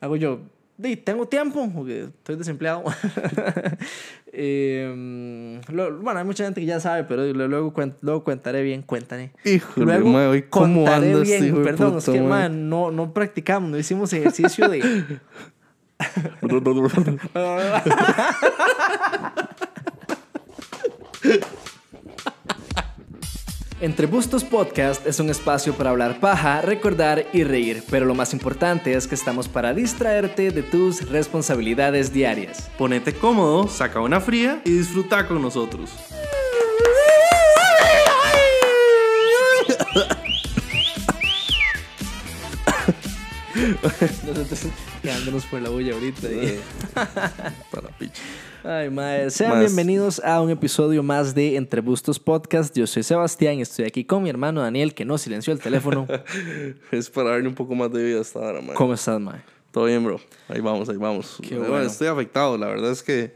Hago yo, tengo tiempo, porque estoy desempleado. Eh, lo- bueno, hay mucha gente que ya sabe, pero luego, luego contaré bien, cuéntale. Híjole, Luego cómo contaré anda bien, hijo perdón, es que, man, no, no practicamos, no hicimos ejercicio de... Entre Bustos Podcast es un espacio para hablar paja, recordar y reír, pero lo más importante es que estamos para distraerte de tus responsabilidades diarias. Ponete cómodo, saca una fría y disfruta con nosotros. Nosotros quedándonos por la bulla ahorita. y- Para picha. Ay, mae. Sean Más. bienvenidos a un episodio más de Entre Bustos Podcast. Yo soy Sebastián y estoy aquí con mi hermano Daniel, que no silenció el teléfono. Es para darle un poco más de vida a esta hora, man. ¿Cómo estás, mae? Todo bien, bro. Ahí vamos, ahí vamos. Qué Bueno. Estoy afectado. La verdad es que,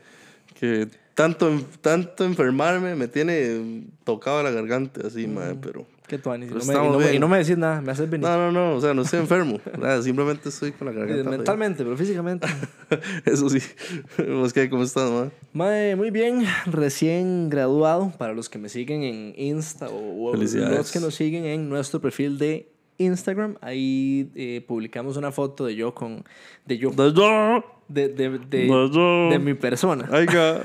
que tanto, tanto enfermarme me tiene tocado la garganta así, Mm. madre, pero... ¿Qué tú, Anis? Y no me- y no me- y bien. no me decís nada, me haces venir. No, no, no, o sea, no estoy enfermo. nada, simplemente estoy con la garganta. Mentalmente, pero físicamente. Eso sí. ¿Cómo estás, man? Mae, muy bien, recién graduado. Para los que me siguen en Insta o, o los que nos siguen en nuestro perfil de Instagram, ahí eh, publicamos una foto de yo con. de yo. ¡Da yo! de, de, de, de mi persona. Aiga.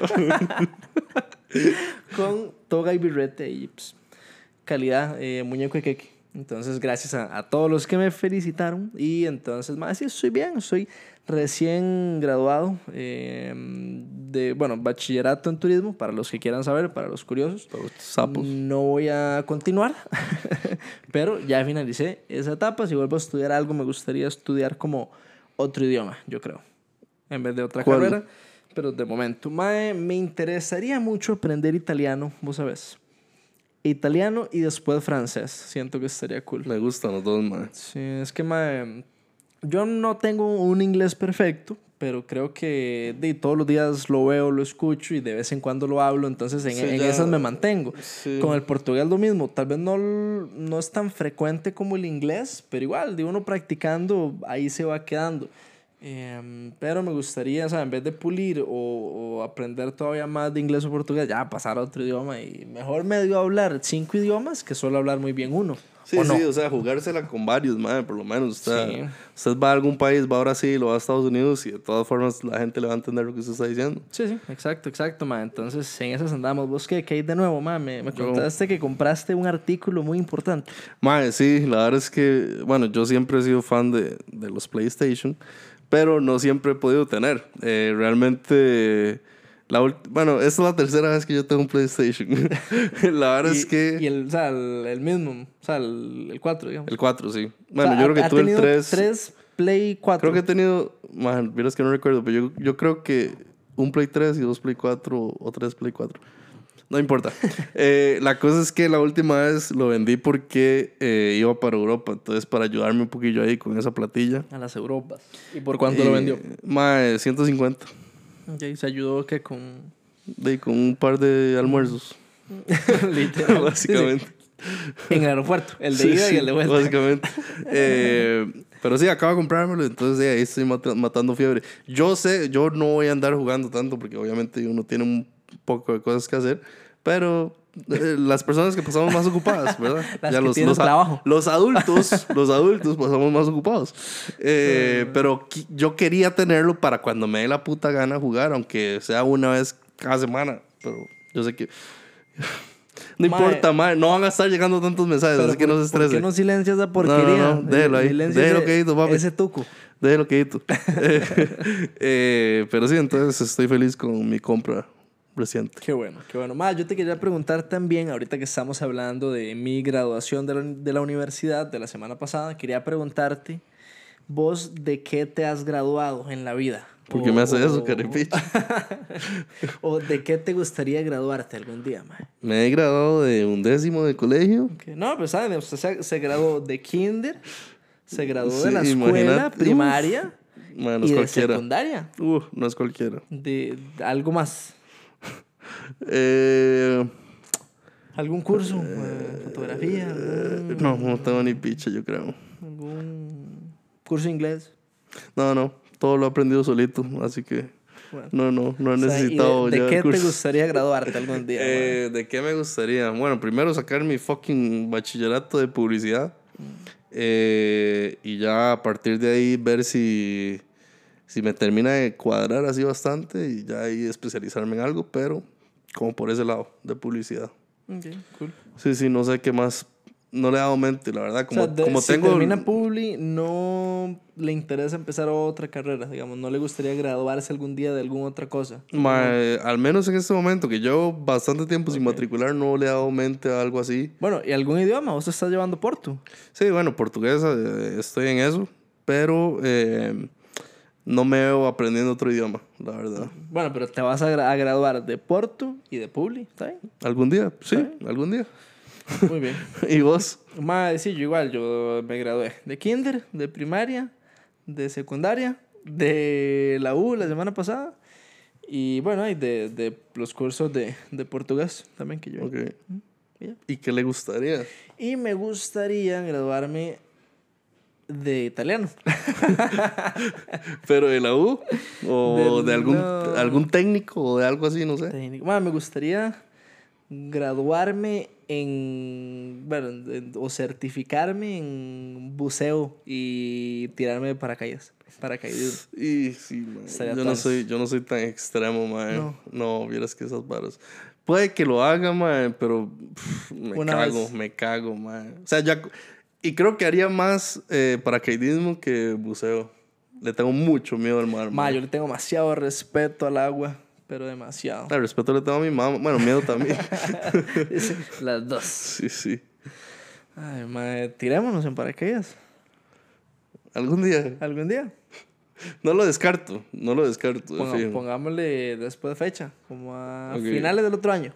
con toga y birrete y pues, calidad eh, muñeco de queque. Entonces, gracias a, a todos los que me felicitaron. Y entonces, más sí, estoy bien, soy recién graduado eh, de, bueno, bachillerato en turismo, para los que quieran saber, para los curiosos. Los sapos. No voy a continuar, pero ya finalicé esa etapa. Si vuelvo a estudiar algo, me gustaría estudiar como otro idioma, yo creo, en vez de otra ¿Cuál? carrera. Pero de momento, mae, me interesaría mucho aprender italiano, vos sabes. Italiano y después francés. Siento que estaría cool. Me gustan los dos, man. Sí, es que mae, yo no tengo un inglés perfecto, pero creo que de, todos los días lo veo, lo escucho y de vez en cuando lo hablo, entonces en, Sí, en ya- esas me mantengo. Sí. Con el portugués lo mismo, tal vez no, no es tan frecuente como el inglés, pero igual, de uno practicando, ahí se va quedando. Em, pero me gustaría, o sea, en vez de pulir o, o aprender todavía más de inglés o portugués, ya pasar a otro idioma y mejor medio hablar cinco idiomas que solo hablar muy bien uno. Sí, ¿o no? sí, o sea, jugársela con varios, madre, por lo menos. Usted, Sí. usted va a algún país, va a Brasil o va a Estados Unidos y de todas formas la gente le va a entender lo que usted está diciendo. Sí, sí, exacto, exacto, ma. Entonces, en esas andamos. ¿Vos qué? ¿Qué hay de nuevo, ma? Me, me Yo- contaste que compraste un artículo muy importante. Madre, sí, la verdad es que, bueno, yo siempre he sido fan de, de los PlayStation, pero no siempre he podido tener. Eh, realmente, la bueno, esta es la tercera vez que yo tengo un PlayStation. la verdad Y- es que... Y el, o sea, el, el mismo, o sea, el, el 4, digamos. el 4, sí. O Bueno, sea, yo ha- creo que tuve el tenido 3. tres Play 4. Creo que he tenido, man, vieras que no recuerdo, pero yo, yo creo que un Play 3 y dos Play 4 o tres Play 4. No importa. Eh, la cosa es que la última vez lo vendí porque eh, iba para Europa, entonces para ayudarme un poquillo ahí con esa platilla. A las Europas. ¿Y por cuánto lo Eh, vendió? Mae, 150. Ok, se ayudó que con... De, con un par de almuerzos, Literal. básicamente. Sí, sí. En el aeropuerto. El de Sí, ida y el de vuelta. Básicamente. Eh, pero sí, acabo de comprármelo, entonces de ahí estoy mata- matando fiebre. Yo sé, yo no voy a andar jugando tanto porque obviamente uno tiene un poco de cosas que hacer, pero eh, las personas que pasamos más ocupadas, ¿verdad? Las que los, los, trabajo. los adultos, los adultos pasamos más ocupados. Eh, pero qui- yo quería tenerlo para cuando me dé la puta gana jugar, aunque sea una vez cada semana, pero yo sé que... No Mae. importa, mae, no van a estar llegando tantos mensajes, Pero así que no se ¿por- ¿Por estresen. qué no silencias esa no, porquería? no, déjelo ahí. Silencia Déjelo quedito, papi. Ese tuco. Déjelo quedito. Eh, pero sí, entonces estoy feliz con mi compra Qué bueno, qué bueno. Más, yo te quería preguntar también, ahorita que estamos hablando de mi graduación de la, de la universidad de la semana pasada, quería preguntarte, vos de qué te has graduado en la vida? ¿Por qué O- me hace eso, caripicho? ¿O de qué te gustaría graduarte algún día, mae? Me he graduado de un décimo de colegio. No, pues saben, usted se, se graduó de kinder, se graduó de la escuela imagínate. primaria no y es de secundaria. Uh, no es cualquiera. De, de algo más. Eh, ¿Algún curso? eh, ¿Fotografía? ¿Algún, no, no tengo ni picha, yo creo. algún curso de inglés? No, no. todo lo he aprendido solito, así que Bueno. no, no, no he O sea, ¿y necesitado ¿De, de llevar qué te cursos. gustaría graduarte algún día? Eh, ¿De qué me gustaría? Bueno, primero sacar mi fucking bachillerato de publicidad. Eh, y ya a partir de ahí ver si, si me termina de cuadrar así bastante y ya ahí especializarme en algo, pero como por ese lado de publicidad. Ok, cool. Sí, sí, no sé qué más. No le he dado mente, la verdad. Como, o sea, de- como si tengo. termina Publi, no le interesa empezar otra carrera, digamos. No le gustaría graduarse algún día de alguna otra cosa. Mae, al menos en este momento, que llevo bastante tiempo sin matricular, no le he dado mente a algo así. Bueno, ¿y algún idioma? ¿Vos estás llevando Porto? Sí, bueno, portugués, eh, estoy en eso, pero eh, no me veo aprendiendo otro idioma, la verdad. Bueno, pero te vas a, gra- a graduar de Porto y de Publi, ¿está bien? ¿Algún día? Sí, algún día. Muy bien. ¿Y vos? Más, sí, yo igual, yo me gradué de kinder, de primaria, de secundaria, de la U la semana pasada y bueno, y de, de los cursos de, de portugués también que yo. Ok. ya. ¿Y qué le gustaría? Y me gustaría graduarme de italiano. ¿Pero de la U? ¿O Del- de algún, no. algún técnico o de algo así? No sé. Técnico. Ma, me gustaría graduarme en, bueno, en- o certificarme en buceo y tirarme de paracaídas. Paracaidismo. Y sí, man. Yo no, soy, yo no soy tan extremo, man. No. No, vieras que esas varas. Puede que lo haga, man, pero pff, me Una cago, vez. me cago, man. O sea, ya. Y creo que haría más eh, paracaidismo que buceo. Le tengo mucho miedo al mar, Ma, yo le tengo demasiado respeto al agua, pero demasiado. Al respeto le tengo a mi mamá. Bueno, miedo también. Las dos. sí, sí. Ay, ma, tirémonos en paracaídas. Algún día. ¿Algún día? No lo descarto. No lo descarto. de Ponga- pongámosle después de fecha, como a Ok. finales del otro año.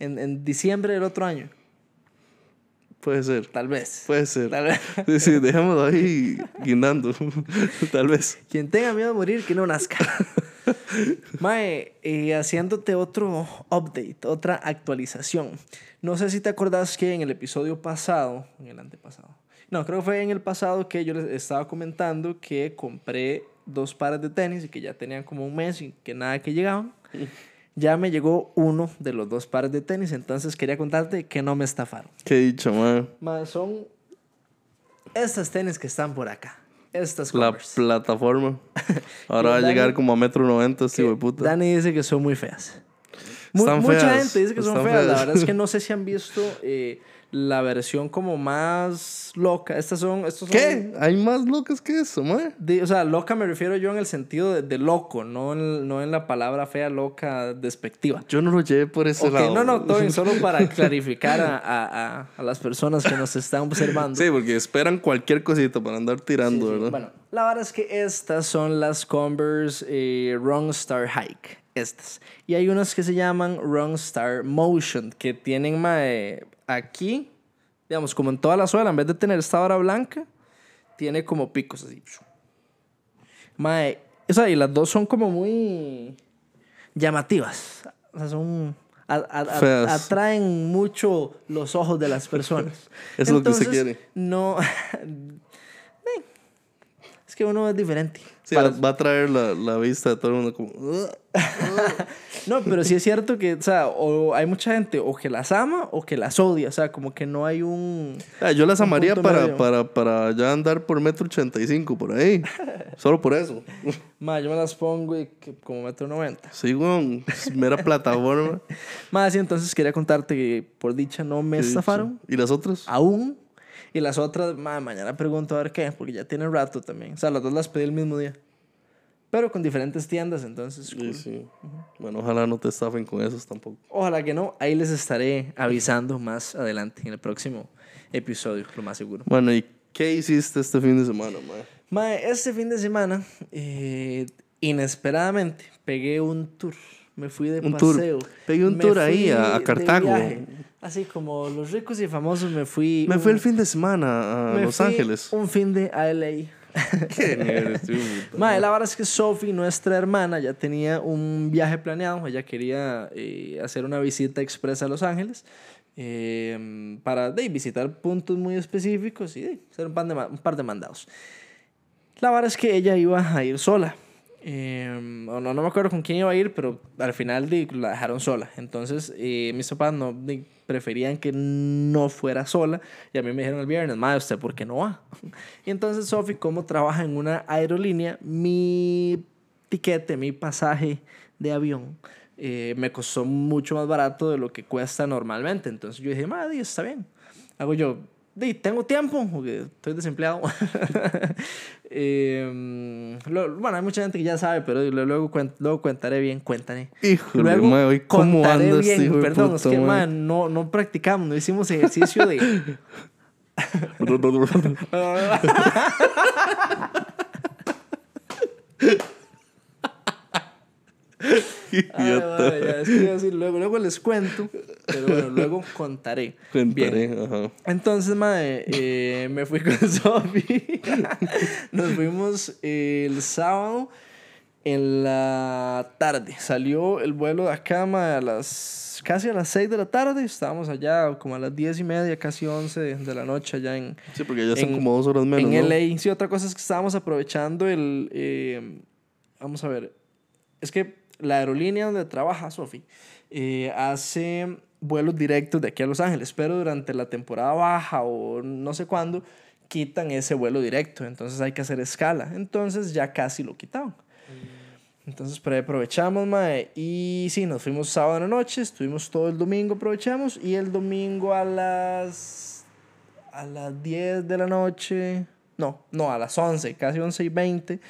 En, en diciembre del otro año, Puede ser. tal vez. Puede ser. Tal vez. Sí, sí, dejémoslo ahí guindando. Tal vez. Quien tenga miedo de morir, que no nazca. Mae, eh, haciéndote otro update, otra actualización. No sé si te acordás que en el episodio pasado, en el antepasado, no, creo que fue en el pasado que yo les estaba comentando que compré dos pares de tenis y que ya tenían como un mes y que nada que llegaban. Ya me llegó uno de los dos pares de tenis, entonces quería contarte que no me estafaron. Qué dicho, man. Son estas tenis que están por acá. Estas La Converse. plataforma. Ahora va a Dani- llegar como a metro noventa, este hijo de puta. Dani dice que son muy feas. Mu- Están mucha feas, gente dice que son feas. La verdad es que no sé si han visto eh, la versión como más loca. Estas son. Estos son ¿Qué? Hay más locas que eso, man. de- o sea, loca me refiero yo en el sentido de, de loco, no en, no en la palabra fea, loca, despectiva. Yo no lo llevé por ese lado. no, no, todo bien, solo para clarificar a, a, a, a las personas que nos están observando. Sí, porque esperan cualquier cosita para andar tirando, Sí, sí. ¿verdad? Bueno, la verdad es que estas son las Converse eh, Wrong Star Hike. Estas. Y hay unas que se llaman Wrong Star Motion, que tienen mae, aquí, digamos, como en toda la suela, en vez de tener esta vara blanca, tiene como picos así. Mae, o sea, y las dos son como muy llamativas. O sea, son. a- a- atraen mucho los ojos de las personas. Eso es lo que se quiere. No. Eh, es que uno es diferente. Sí, Para- va, a traer la, la vista de todo el mundo como... No, pero sí es cierto que, o sea, o hay mucha gente o que las ama o que las odia. O sea, como que no hay un. Ah, yo las amaría para, para, para ya andar por metro ochenta y cinco, por ahí. Solo por eso. Ma, yo me las pongo y que como metro noventa. Sí, weón. Mera plataforma. Más sí, entonces quería contarte que por dicha no me estafaron. ¿Y las otras? Aún. Y las otras, ma, mañana pregunto a ver qué, porque ya tienen rato también. O sea, las dos las pedí el mismo día. Pero con diferentes tiendas, entonces. Sí, cool. sí. Bueno, ojalá no te estafen con esos tampoco. Ojalá que no. Ahí les estaré avisando más adelante en el próximo episodio, lo más seguro. Bueno, ¿y qué hiciste este fin de semana, mae? Mae, este fin de semana, eh, inesperadamente, pegué un tour. Me fui de Un tour. paseo. Pegué un Me tour ahí a- a Cartago. Así como los ricos y famosos me fui. Me un- fui el fin de semana a Los fui Ángeles. Un fin de a LA. ¿Qué eres tú? Mae, la verdad es que Sophie, nuestra hermana, ya tenía un viaje planeado. Ella quería eh, hacer una visita expresa a Los Ángeles eh, para de, visitar puntos muy específicos y de, hacer un, pan de un par de mandados. La verdad es que ella iba a ir sola. Eh, no, no me acuerdo con quién iba a ir, pero al final di, la dejaron sola. Entonces, eh, mis papás no preferían que no fuera sola. Y a mí me dijeron el viernes, madre, ¿usted por qué no va? Y entonces, Sofi, como trabaja en una aerolínea, mi tiquete, mi pasaje de avión, eh, me costó mucho más barato de lo que cuesta normalmente. Entonces yo dije, madre, está bien. Hago yo, di, tengo tiempo, porque estoy desempleado. eh, lo, bueno, hay mucha gente que ya sabe, pero luego, luego, luego contaré bien, cuéntale. Híjole, Luego cómo andas, bien, hijo de perdón, puta, es que man, no, no practicamos, no hicimos ejercicio de... Ay, madre, ya, es que iba a decir, luego, luego les cuento, pero bueno, luego contaré. Contaré, Bien. ajá. Entonces, mae, eh, me fui con Sofi. Nos fuimos el sábado en la tarde. Salió el vuelo de acá, mae, a las casi a las 6 de la tarde. Estábamos allá como a las 10 y media, casi 11 de, la noche allá en, Sí, porque ya son en- como dos horas menos, en ¿no? LA. Sí, otra cosa es que estábamos aprovechando el. eh, vamos a ver. Es que la aerolínea donde trabaja Sofi eh, hace vuelos directos de aquí a Los Ángeles, pero durante la temporada baja o no sé cuándo quitan ese vuelo directo. Entonces hay que hacer escala. Entonces ya casi lo quitaron. Entonces, ahí aprovechamos, mae. Y sí, nos fuimos sábado en la noche, estuvimos todo el domingo, aprovechamos. Y el domingo a las. a las 10 de la noche. No, no, a las 11, casi 11 y 20.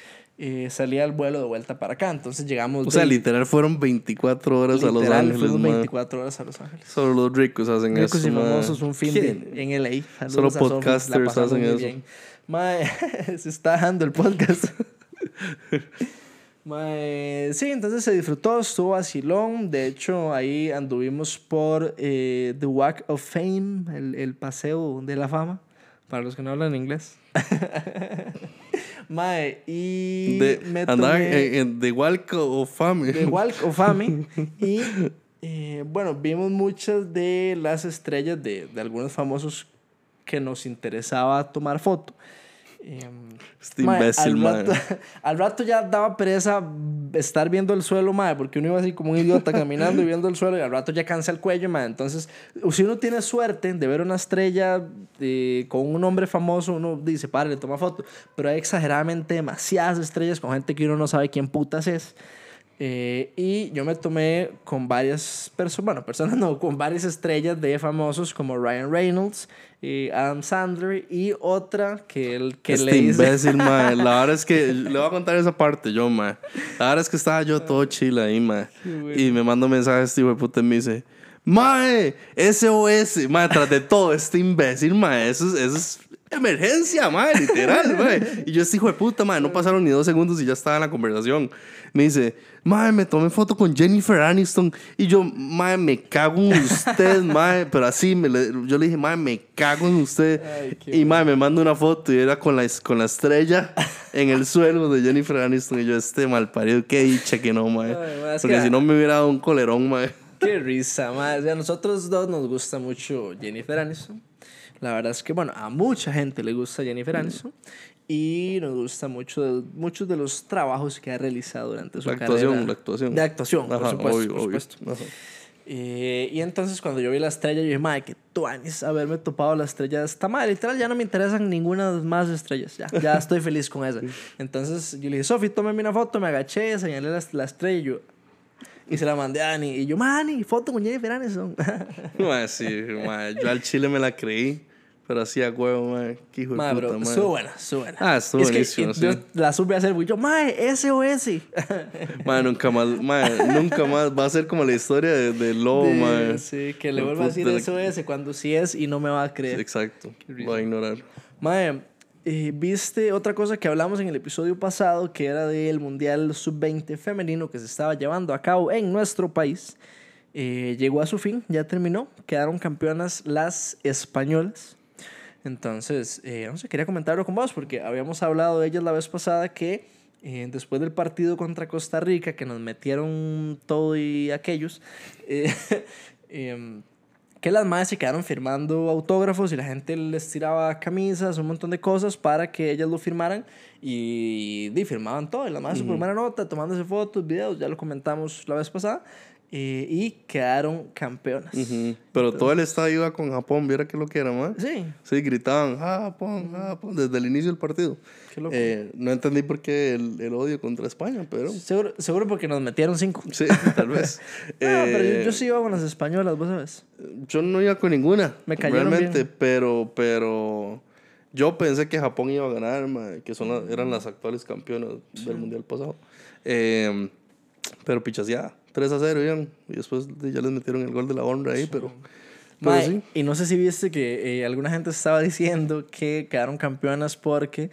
Eh, salía el vuelo de vuelta para acá. Entonces llegamos. O sea, literal fueron 24 horas a Los literal, Ángeles, mae. 24 horas a Los Ángeles. Solo los ricos hacen Ricos eso, y mae. famosos, un fin de, en LA. Saludos Solo podcasters hacen eso. bien. Mae, se está dejando el podcast. Mae, sí, entonces se disfrutó, estuvo vacilón. De hecho, ahí anduvimos por eh, The Walk of Fame, el, el paseo de la fama, para los que no hablan inglés. Mae, y De, me andar tomé- en, The Walk of Fame. de Walk of Fame. Y eh, bueno, vimos muchas de las estrellas de, de algunos famosos que nos interesaba tomar foto. Eh, Este imbécil, al, rato, al rato ya daba pereza estar viendo el suelo, mae, porque uno iba así como un idiota caminando y viendo el suelo y al rato ya cansa el cuello, mae. Entonces, si uno tiene suerte de ver una estrella eh, con un nombre famoso, uno dice, para, le toma foto. Pero hay exageradamente demasiadas estrellas con gente que uno no sabe quién putas es. Eh, y yo me tomé con varias personas, bueno, personas no, con varias estrellas de famosos como Ryan Reynolds, eh, Adam Sandler y otra que, el, que este le dice... imbécil, mae. La verdad es que le voy a contar esa parte yo, mae. La verdad es que estaba yo todo chile ahí, mae. Y me manda un mensaje este hijo puta y me dice, mae, SOS, mae, tras de todo este imbécil, mae. Eso es, eso es emergencia, mae, literal, mae. Y yo este hijo de puta, mae, no pasaron ni dos segundos y ya estaba en la conversación. Me dice, mae, me tomé foto con Jennifer Aniston. Y yo, mae, me cago en usted, mae. Pero así, me le- yo le dije, mae, me cago en usted. Ay, y mae, me manda una foto y era con la, con la estrella en el suelo de Jennifer Aniston. Y yo, este mal parido, qué dicha que no, mae. Ay, Porque que- si no me hubiera dado un colerón, mae. Qué risa, más. A nosotros dos nos gusta mucho Jennifer Aniston. La verdad es que, bueno, a mucha gente le gusta Jennifer Aniston. Y nos gusta mucho de, muchos de los trabajos que ha realizado durante su La carrera. actuación, la actuación. De actuación, por Ajá, supuesto. obvio, por obvio. supuesto. Ajá. Eh, y entonces cuando yo vi la estrella, yo dije, madre, que tuanis haberme topado la estrella de esta madre. Literal, ya no me interesan ninguna más estrellas. Ya, ya estoy feliz con esa. Entonces yo le dije, Sofi, tómame una foto. Me agaché, señalé la, la estrella y yo... Y se la mandé a Ani. Y yo, Mani, foto con Jennifer Aniston. Mae, sí, mae. Yo al chile me la creí. Pero así a huevo, mae. Qué hijo de Madre, puta, estuvo buena, estuvo buena. Ah, estuvo Es que buenísimo, y sí. yo la supe hacer, yo, mae, SOS. Mae, nunca más, mae, nunca más. Va a ser como la historia de, de Lobo, De- mae. Sí, que le vuelva a decir SOS cuando sí es y no me va a creer. Exacto. Va a ignorar. Mae, eh, viste otra cosa que hablamos en el episodio pasado, que era del Mundial Sub-20 femenino que se estaba llevando a cabo en nuestro país. Eh, llegó a su fin, ya terminó. Quedaron campeonas las españolas. Entonces, eh, no sé, quería comentarlo con vos porque habíamos hablado de ellas la vez pasada que eh, después del partido contra Costa Rica, que nos metieron todo y aquellos, eh, em, que las madres se quedaron firmando autógrafos y la gente les tiraba camisas, un montón de cosas para que ellas lo firmaran y, y firmaban todo. Y las madres su primera nota, tomándose fotos, videos, ya lo comentamos la vez pasada. Eh, y quedaron campeonas. Ujú. Pero todo el estadio iba con Japón, viera que lo que era, man. Sí, Sí, gritaban Japón, Japón, desde el inicio del partido. Qué loco. Eh, no entendí por qué el, el odio contra España, pero seguro, seguro porque nos metieron cinco. sí, tal vez. No, pero yo, Eh, yo sí iba con las españolas, vos sabes. Yo no iba con ninguna. Me cayeron Realmente, bien. pero, pero yo pensé que Japón iba a ganar, que son la- eran las actuales campeonas del mundial pasado. Eh, pero pichas ya, 3 a 0 iban. Y después ya les metieron el gol de la honra ahí, pero. pero sí. Y no sé si viste que eh, alguna gente estaba diciendo que quedaron campeonas porque,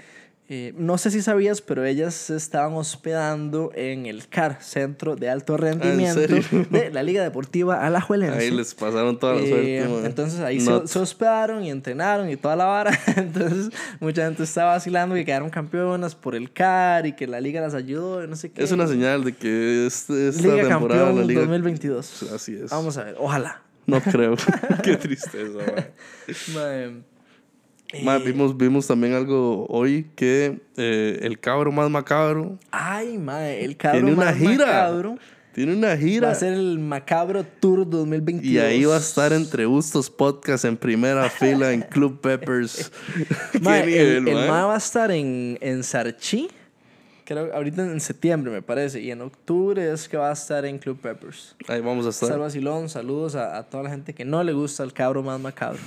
eh, no sé si sabías, pero ellas se estaban hospedando en el CAR, Centro de Alto Rendimiento Ah, serio? de la Liga Deportiva Alajuelense. Ahí les pasaron toda la Eh, suerte. entonces ahí se, hospedaron y entrenaron y toda la vara. Entonces mucha gente estaba vacilando que quedaron campeonas por el CAR y que la liga las ayudó y no sé qué. Es una señal de que este- esta Liga temporada Campeón la liga. 2022. Así es. Vamos a ver, ojalá. No creo. Qué tristeza, ma. Mae, Eh, vimos, vimos también algo hoy que eh, el cabro más macabro Ay, mae, el cabro tiene una más gira. macabro Tiene una va gira. a ser el Macabro Tour 2022. Y ahí va a estar entre Bustos Podcast en primera fila en Club Peppers. Mae, el, nivel, el ma. va a estar en, en Sarchi, creo ahorita en septiembre me parece, y en octubre es que va a estar en Club Peppers. Ahí vamos a estar. vacilón, saludos a, a toda la gente que no le gusta el cabro más macabro.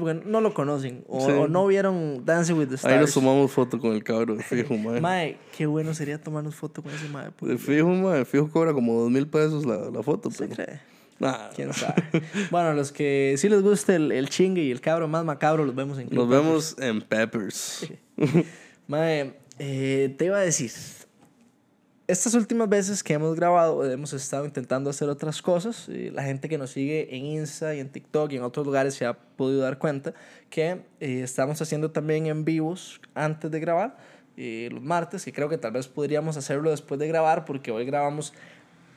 Porque no lo conocen o, Sí. o no vieron Dancing with the Stars. Ahí nos tomamos foto con el cabro, de fijo, mae. Mae, qué bueno sería tomarnos foto con ese mae. De fijo, mae. Fijo cobra como dos mil pesos la, la foto. ¿Se Pero... cree? Nah, ¿Quién sabe? bueno, los que sí les gusta el, el chingue y el cabro más macabro, los vemos en Club Nos vemos en Peppers. Mae, eh, te iba a decir, estas últimas veces que hemos grabado, hemos estado intentando hacer otras cosas. y la gente que nos sigue en Insta y en TikTok y en otros lugares se ha podido dar cuenta que eh, estamos haciendo también en vivos antes de grabar, eh, los martes, que creo que tal vez podríamos hacerlo después de grabar, porque hoy grabamos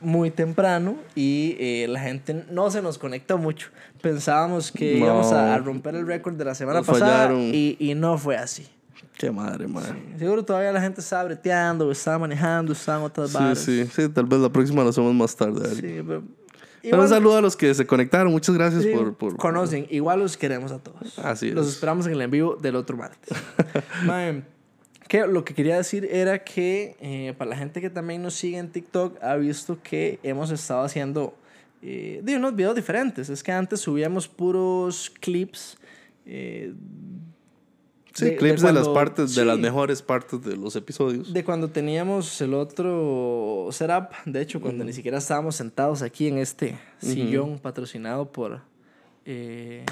muy temprano y eh, la gente no se nos conectó mucho. Pensábamos que No. íbamos a, romper el récord de la semana Nos pasada y no fue así. Qué madre, mae. Seguro todavía la gente estaba breteando, estaba manejando, estaba en otras Sí, varas. sí, sí. Tal vez la próxima lo hacemos más tarde. Sí, pero... Pero igual- un saludo a los que se conectaron. Muchas gracias sí, por, por... Conocen, igual los queremos a todos. Así Los es. esperamos en el en vivo del otro martes. Mae, que lo que quería decir era que eh, para la gente que también nos sigue en TikTok ha visto que hemos estado haciendo eh, de unos videos diferentes. Es que antes subíamos puros clips. eh, Sí, de- de clips de, las partes, de las mejores partes de los episodios. De cuando teníamos el otro setup, de hecho, cuando ni siquiera estábamos sentados aquí en este sillón patrocinado por, eh,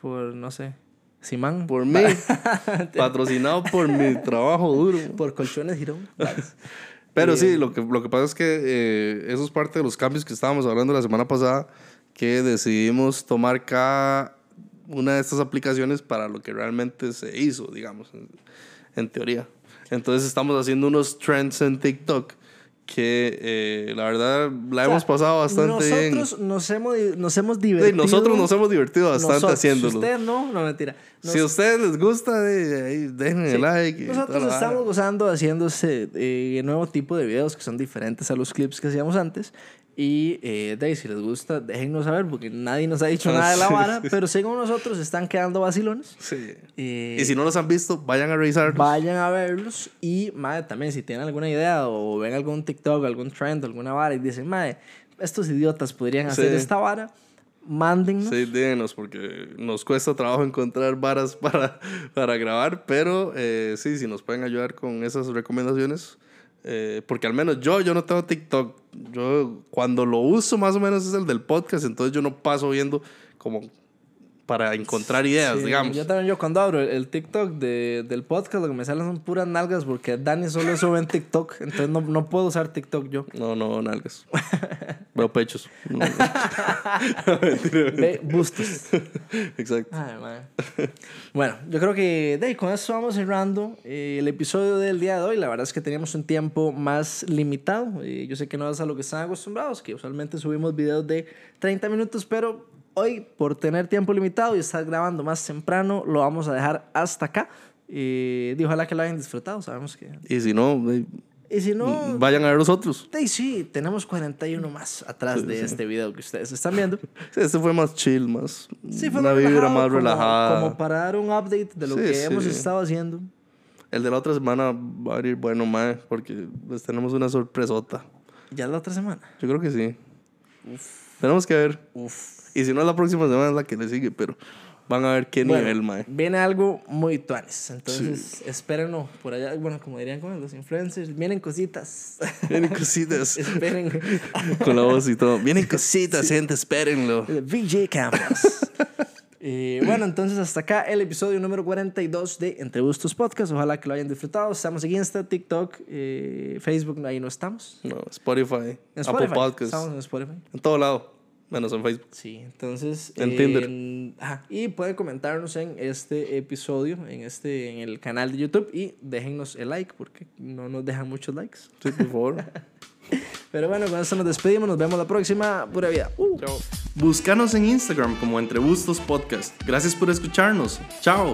por, no sé, Simán. Por mí. patrocinado por mi trabajo duro. Por Colchones Girón. Pero sí, lo que, lo que pasa es que eh, eso es parte de los cambios que estábamos hablando la semana pasada, que decidimos tomar cada una de estas aplicaciones para lo que realmente se hizo, digamos, en, en teoría. Entonces estamos haciendo unos trends en TikTok que eh, la verdad la hemos pasado bastante bien. nosotros Nos hemos, nos hemos Sí, divertido. nosotros nos hemos divertido bastante Nosotros. haciéndolo. Si usted no, no mentira. Nos- Si a ustedes les gusta, dejen el like. Nosotros estamos gozando haciéndose eh, nuevo tipo de videos que son diferentes a los clips que hacíamos antes. Y eh, de ahí, si les gusta, déjennos saber porque nadie nos ha dicho Ah, nada de la sí, vara. sí. Pero según nosotros, están quedando vacilones. Sí. Eh, Y si no los han visto, vayan a revisarlos. Vayan a verlos y, madre, también si tienen alguna idea o ven algún TikTok, algún trend, alguna vara y dicen, madre, estos idiotas podrían hacer Sí. esta vara, mándennos. Sí, díganos, porque nos cuesta trabajo encontrar varas para, para grabar, pero eh, sí, si nos pueden ayudar con esas recomendaciones, eh, porque al menos yo, yo no tengo TikTok. Yo cuando lo uso más o menos es el del podcast, entonces yo no paso viendo como para encontrar ideas, Sí, digamos. Yo también, yo cuando abro el, el TikTok de, del podcast, lo que me salen son puras nalgas porque Dani solo sube en TikTok, entonces no, no puedo usar TikTok yo. No, no, nalgas. Veo pechos. No, Ve bustos. Exacto. Ay. Bueno, yo creo que de con eso vamos cerrando eh, el episodio del día de hoy. La verdad es que teníamos un tiempo más limitado. Eh, yo sé que no es a lo que están acostumbrados, que usualmente subimos videos de 30 minutos, pero hoy, por tener tiempo limitado y estar grabando más temprano, lo vamos a dejar hasta acá. Y ojalá que lo hayan disfrutado. Sabemos que. Y si no, eh, Y si no. vayan a ver los otros. Sí, sí, tenemos 41 más atrás de este video que ustedes están viendo. Sí, este fue más chill, más. Sí, fue una más vibra más como- relajada. Como para dar un update de lo que hemos estado haciendo. El de la otra semana va a ir bueno, mae, porque pues, tenemos una sorpresota. Ya la otra semana. Yo creo que sí. Tenemos que ver. Uf. Y si no, la próxima semana es la que le sigue, pero van a ver qué Bueno, nivel, mae. Viene algo muy tuanes. Entonces, espérenlo por allá. Bueno, como dirían con los influencers, vienen cositas. Vienen cositas. Esperen. Con la voz y todo. Vienen cositas, gente, espérenlo. VJ Campos. Eh, bueno, entonces hasta acá el episodio número 42 de Entre Gustos Podcast. Ojalá que lo hayan disfrutado. Estamos en Insta, TikTok, eh, Facebook, ahí no estamos. No, Spotify, En Apple Spotify. Podcasts, Estamos en Spotify. en todo lado, menos en Facebook. Sí, entonces. En eh, Tinder. en- ajá, y pueden comentarnos en este episodio, en, este, en el canal de YouTube y déjennos el like porque no nos dejan muchos likes. Sí, por favor. Pero bueno, con eso nos despedimos. Nos vemos la próxima. Pura vida. Uh. Búscanos en Instagram como Entre Gustos Podcast. Gracias por escucharnos. Chao.